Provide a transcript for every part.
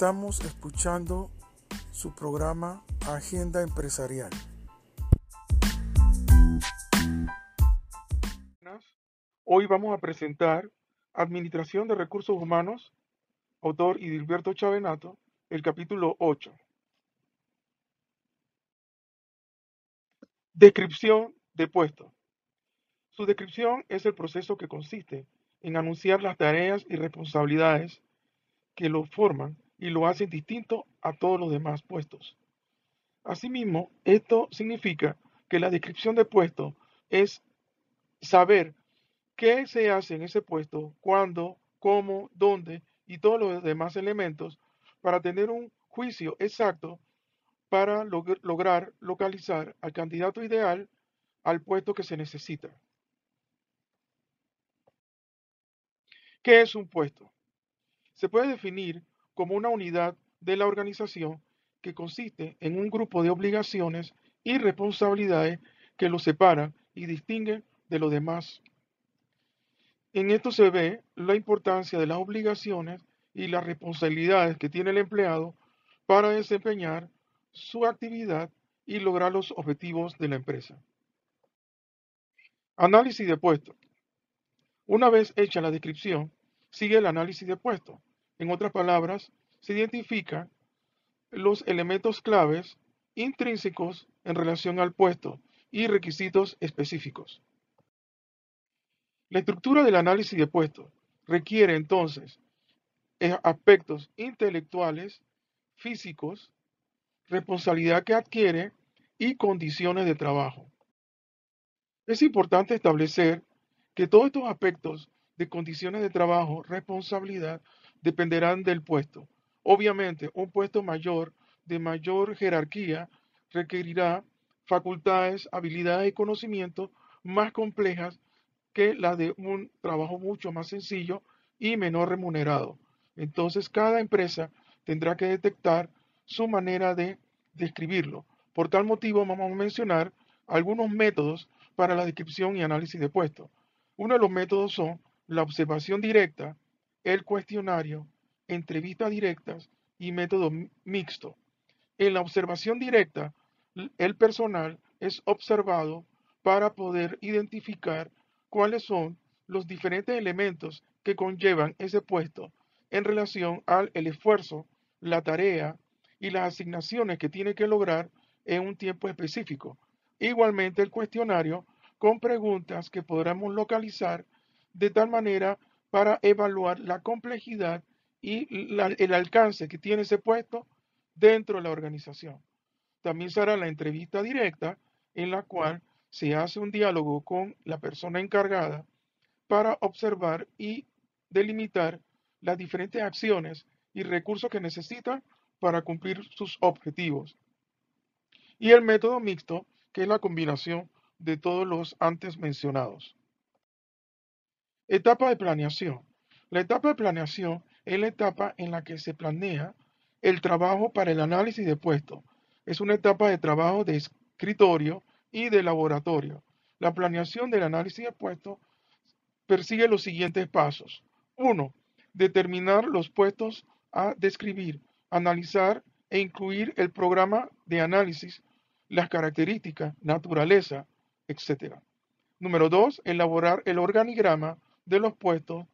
Estamos escuchando su programa Agenda Empresarial. Hoy vamos a presentar Administración de Recursos Humanos, autor Idilberto Chavenato, el capítulo 8. Descripción de puesto. Su descripción es el proceso que consiste en anunciar las tareas y responsabilidades que lo forman y lo hacen distinto a todos los demás puestos. Asimismo, esto significa que la descripción de puesto es saber qué se hace en ese puesto, cuándo, cómo, dónde y todos los demás elementos para tener un juicio exacto para lograr localizar al candidato ideal al puesto que se necesita. ¿Qué es un puesto? Se puede definir como una unidad de la organización que consiste en un grupo de obligaciones y responsabilidades que lo separan y distinguen de los demás. En esto se ve la importancia de las obligaciones y las responsabilidades que tiene el empleado para desempeñar su actividad y lograr los objetivos de la empresa. Análisis de puesto. Una vez hecha la descripción, sigue el análisis de puesto. En otras palabras, se identifican los elementos claves intrínsecos en relación al puesto y requisitos específicos. La estructura del análisis de puesto requiere entonces eh, aspectos intelectuales, físicos, responsabilidad que adquiere y condiciones de trabajo. Es importante establecer que todos estos aspectos de condiciones de trabajo, responsabilidad, dependerán del puesto. Obviamente, un puesto mayor, de mayor jerarquía, requerirá facultades, habilidades y conocimientos más complejas que las de un trabajo mucho más sencillo y menor remunerado. Entonces, cada empresa tendrá que detectar su manera de describirlo. Por tal motivo, vamos a mencionar algunos métodos para la descripción y análisis de puestos. Uno de los métodos son la observación directa, el cuestionario, entrevistas directas y método mixto. En la observación directa, el personal es observado para poder identificar cuáles son los diferentes elementos que conllevan ese puesto en relación al el esfuerzo, la tarea y las asignaciones que tiene que lograr en un tiempo específico. Igualmente el cuestionario con preguntas que podremos localizar de tal manera para evaluar la complejidad y el alcance que tiene ese puesto dentro de la organización. También será la entrevista directa en la cual se hace un diálogo con la persona encargada para observar y delimitar las diferentes acciones y recursos que necesita para cumplir sus objetivos. Y el método mixto, que es la combinación de todos los antes mencionados. Etapa de planeación. La etapa de planeación es la etapa en la que se planea el trabajo para el análisis de puestos. Es una etapa de trabajo de escritorio y de laboratorio. La planeación del análisis de puestos persigue los siguientes pasos. Uno, Determinar los puestos a describir, analizar e incluir el programa de análisis, las características, naturaleza, etc. Número dos, Elaborar el organigrama de los puestos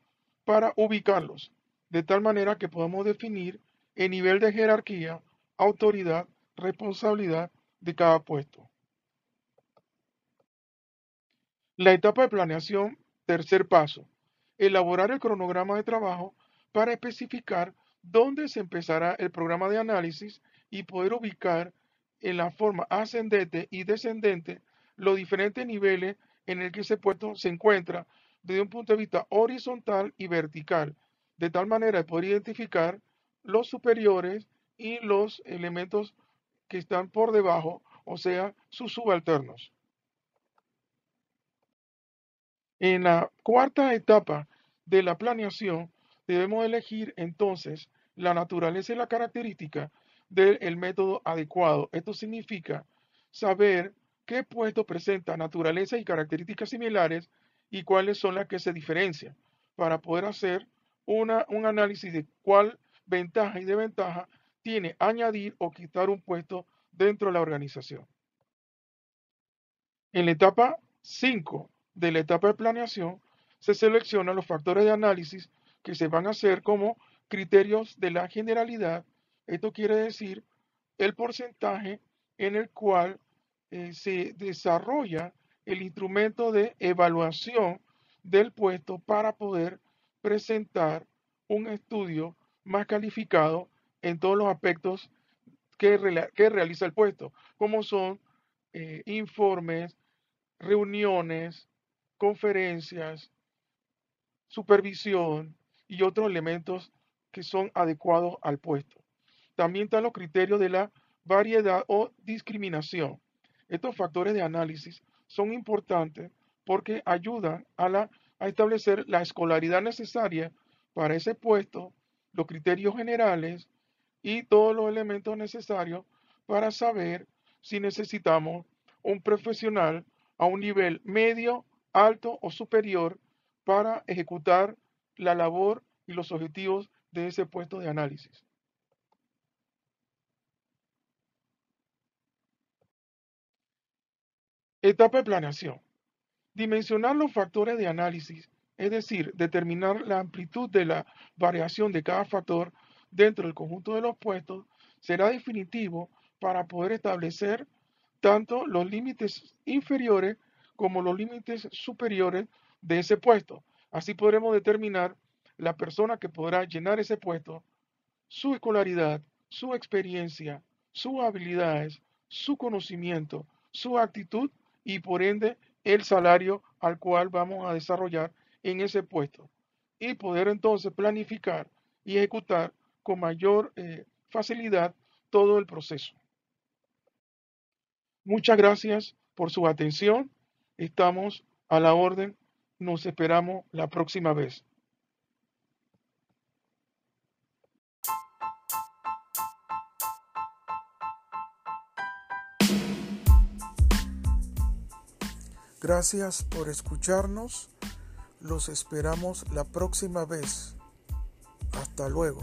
para ubicarlos, de tal manera que podamos definir el nivel de jerarquía, autoridad, responsabilidad de cada puesto. La etapa de planeación, tercer paso, elaborar el cronograma de trabajo para especificar dónde se empezará el programa de análisis y poder ubicar en la forma ascendente y descendente los diferentes niveles en el que ese puesto se encuentra desde un punto de vista horizontal y vertical, de tal manera de poder identificar los superiores y los elementos que están por debajo, o sea, sus subalternos. En la cuarta etapa de la planeación, debemos elegir entonces la naturaleza y la característica del método adecuado. Esto significa saber qué puesto presenta naturaleza y características similares y cuáles son las que se diferencian para poder hacer una, un análisis de cuál ventaja y desventaja tiene añadir o quitar un puesto dentro de la organización. En la etapa 5 de la etapa de planeación, se seleccionan los factores de análisis que se van a hacer como criterios de la generalidad. Esto quiere decir el porcentaje en el cual eh, se desarrolla el instrumento de evaluación del puesto para poder presentar un estudio más calificado en todos los aspectos que, realiza el puesto, como son eh, informes, reuniones, conferencias, supervisión y otros elementos que son adecuados al puesto. También están los criterios de la variedad o discriminación. Estos factores de análisis son importantes porque ayudan a, la, a establecer la escolaridad necesaria para ese puesto, los criterios generales y todos los elementos necesarios para saber si necesitamos un profesional a un nivel medio, alto o superior para ejecutar la labor y los objetivos de ese puesto de análisis. Etapa de planeación. Dimensionar los factores de análisis, es decir, determinar la amplitud de la variación de cada factor dentro del conjunto de los puestos, será definitivo para poder establecer tanto los límites inferiores como los límites superiores de ese puesto. Así podremos determinar la persona que podrá llenar ese puesto, su escolaridad, su experiencia, sus habilidades, su conocimiento, su actitud y por ende el salario al cual vamos a desarrollar en ese puesto. Y poder entonces planificar y ejecutar con mayor eh, facilidad todo el proceso. Muchas gracias por su atención. Estamos a la orden. Nos esperamos la próxima vez. Gracias por escucharnos. Los esperamos la próxima vez. Hasta luego.